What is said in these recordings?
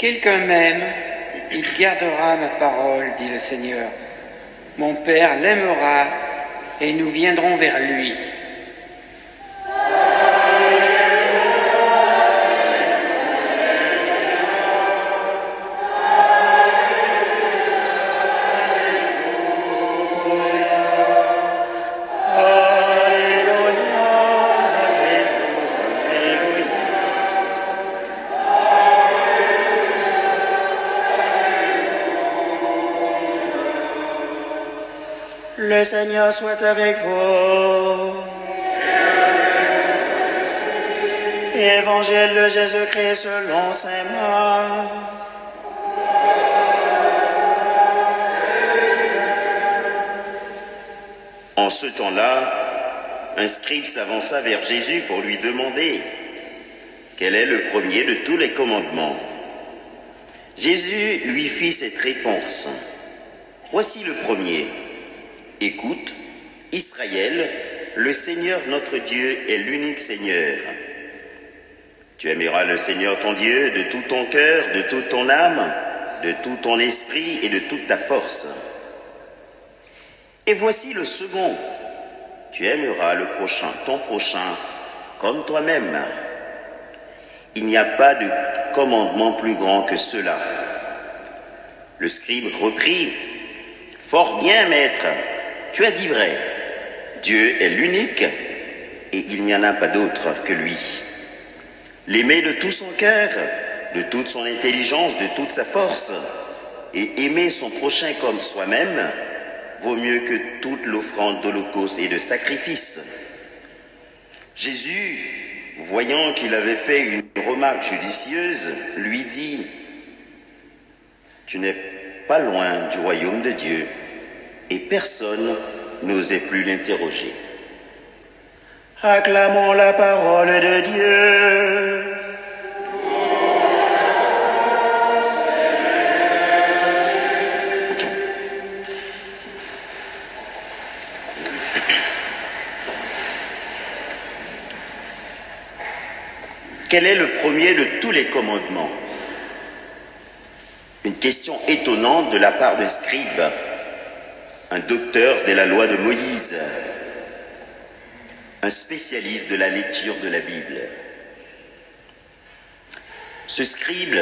quelqu'un m'aime, il gardera ma parole, dit le Seigneur. Mon Père l'aimera et nous viendrons vers lui. Seigneur soit avec vous. Évangile de Jésus-Christ selon saint Marc. En ce temps-là, un scribe s'avança vers Jésus pour lui demander quel est le premier de tous les commandements. Jésus lui fit cette réponse. Voici le premier. Écoute, Israël, le Seigneur notre Dieu est l'unique Seigneur. Tu aimeras le Seigneur ton Dieu de tout ton cœur, de toute ton âme, de tout ton esprit et de toute ta force. Et voici le second. Tu aimeras le prochain, ton prochain, comme toi-même. Il n'y a pas de commandement plus grand que cela. Le scribe reprit, Fort bien, maître, tu as dit vrai. Dieu est l'unique et il n'y en a pas d'autre que lui. L'aimer de tout son cœur, de toute son intelligence, de toute sa force, et aimer son prochain comme soi-même, vaut mieux que toute l'offrande d'holocauste et de sacrifice. Jésus, voyant qu'il avait fait une remarque judicieuse, lui dit, Tu n'es pas loin du royaume de Dieu. Et personne n'osait plus l'interroger. Acclamons la parole de Dieu. Quel est le premier de tous les commandements? Une question étonnante de la part d'un scribe, un docteur de la loi de Moïse, un spécialiste de la lecture de la Bible. Ce scribe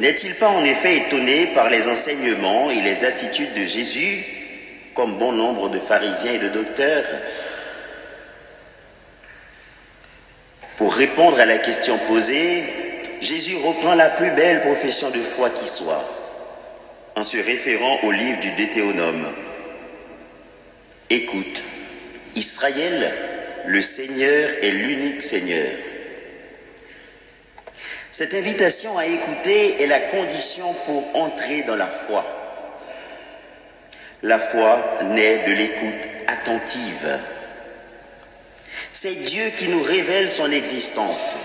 n'est-il pas en effet étonné par les enseignements et les attitudes de Jésus, comme bon nombre de pharisiens et de docteurs? Pour répondre à la question posée, Jésus reprend la plus belle profession de foi qui soit, en se référant au livre du Deutéronome. Écoute, Israël, le Seigneur est l'unique Seigneur. Cette invitation à écouter est la condition pour entrer dans la foi. La foi naît de l'écoute attentive. C'est Dieu qui nous révèle son existence.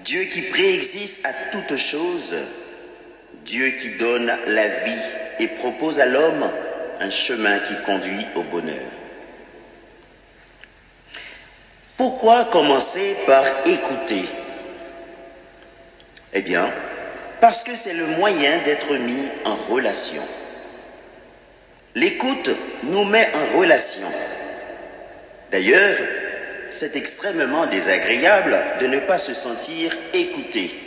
Dieu qui préexiste à toute chose. Dieu qui donne la vie et propose à l'homme un chemin qui conduit au bonheur. Pourquoi commencer par écouter? Eh bien, parce que c'est le moyen d'être mis en relation. L'écoute nous met en relation. D'ailleurs, c'est extrêmement désagréable de ne pas se sentir écouté.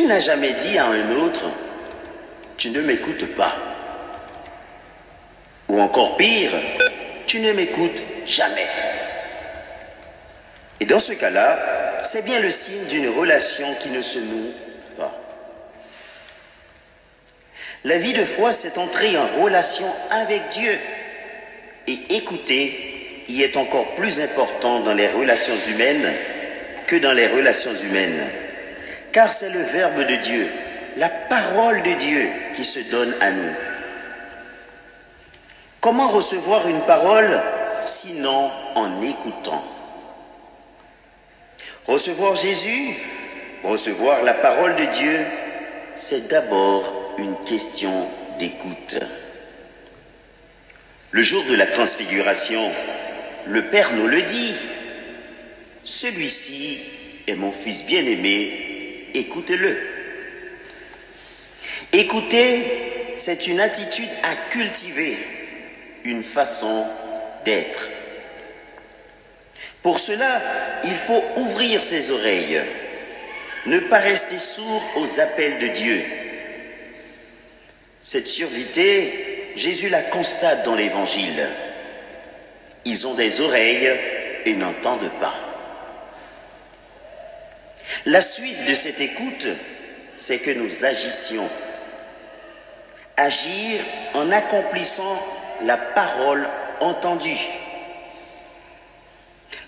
Qui n'a jamais dit à un autre, tu ne m'écoutes pas Ou encore pire, tu ne m'écoutes jamais. Et dans ce cas-là, c'est bien le signe d'une relation qui ne se noue pas. La vie de foi, c'est entrer en relation avec Dieu. Et écouter y est encore plus important dans les relations humaines que dans les relations humaines. Car c'est le Verbe de Dieu, la parole de Dieu qui se donne à nous. Comment recevoir une parole sinon en écoutant? Recevoir Jésus, recevoir la parole de Dieu, c'est d'abord une question d'écoute. Le jour de la transfiguration, le Père nous le dit, celui-ci est mon fils bien-aimé, écoutez-le. Écouter, c'est une attitude à cultiver, une façon d'être. Pour cela, il faut ouvrir ses oreilles, ne pas rester sourd aux appels de Dieu. Cette surdité, Jésus la constate dans l'Évangile. Ils ont des oreilles et n'entendent pas. La suite de cette écoute, c'est que nous agissions. Agir en accomplissant la parole entendue.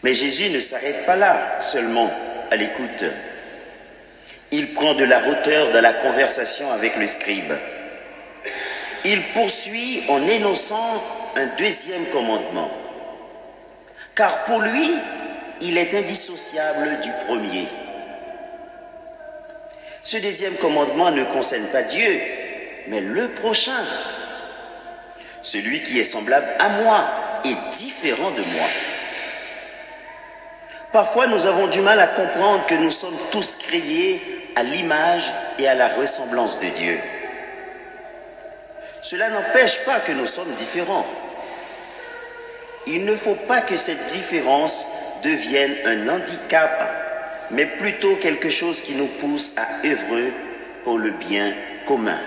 Mais Jésus ne s'arrête pas là seulement à l'écoute. Il prend de la hauteur dans la conversation avec le scribe. Il poursuit en énonçant un deuxième commandement. Car pour lui, il est indissociable du premier. Ce deuxième commandement ne concerne pas Dieu, mais le prochain. Celui qui est semblable à moi est différent de moi. Parfois, nous avons du mal à comprendre que nous sommes tous créés à l'image et à la ressemblance de Dieu. Cela n'empêche pas que nous sommes différents. Il ne faut pas que cette différence devienne un handicap, mais plutôt quelque chose qui nous pousse à œuvrer pour le bien commun.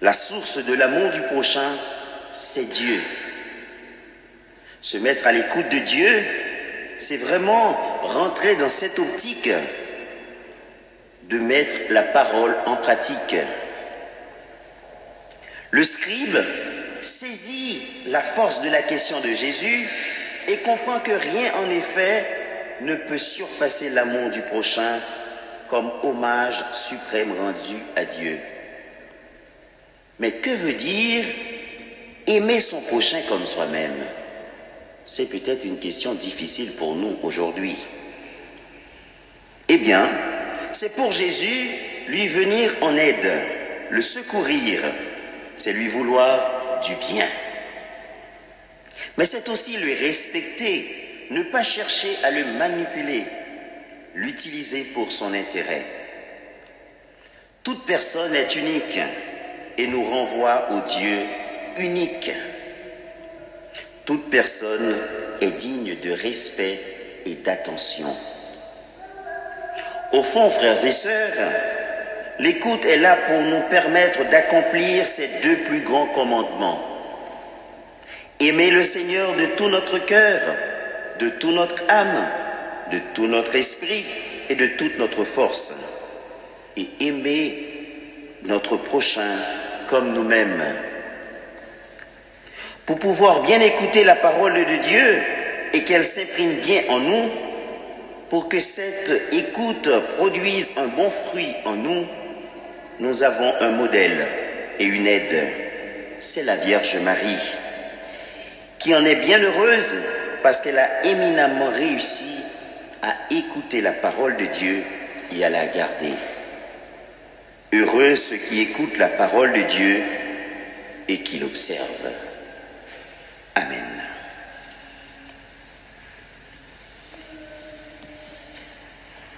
La source de l'amour du prochain, c'est Dieu. Se mettre à l'écoute de Dieu, c'est vraiment rentrer dans cette optique de mettre la parole en pratique. Le scribe saisit la force de la question de Jésus et comprend que rien en effet ne peut surpasser l'amour du prochain comme hommage suprême rendu à Dieu. Mais que veut dire aimer son prochain comme soi-même? C'est peut-être une question difficile pour nous aujourd'hui. Eh bien, c'est pour Jésus lui venir en aide, le secourir, c'est lui vouloir du bien. Mais c'est aussi le respecter, ne pas chercher à le manipuler, l'utiliser pour son intérêt. Toute personne est unique et nous renvoie au Dieu unique. Toute personne est digne de respect et d'attention. Au fond, frères et sœurs, l'écoute est là pour nous permettre d'accomplir ces deux plus grands commandements. Aimer le Seigneur de tout notre cœur, de toute notre âme, de tout notre esprit et de toute notre force. Et aimer notre prochain comme nous-mêmes. Pour pouvoir bien écouter la parole de Dieu et qu'elle s'imprime bien en nous, pour que cette écoute produise un bon fruit en nous, nous avons un modèle et une aide. C'est la Vierge Marie, qui en est bien heureuse parce qu'elle a éminemment réussi à écouter la parole de Dieu et à la garder. Heureux ceux qui écoutent la parole de Dieu et qui l'observent.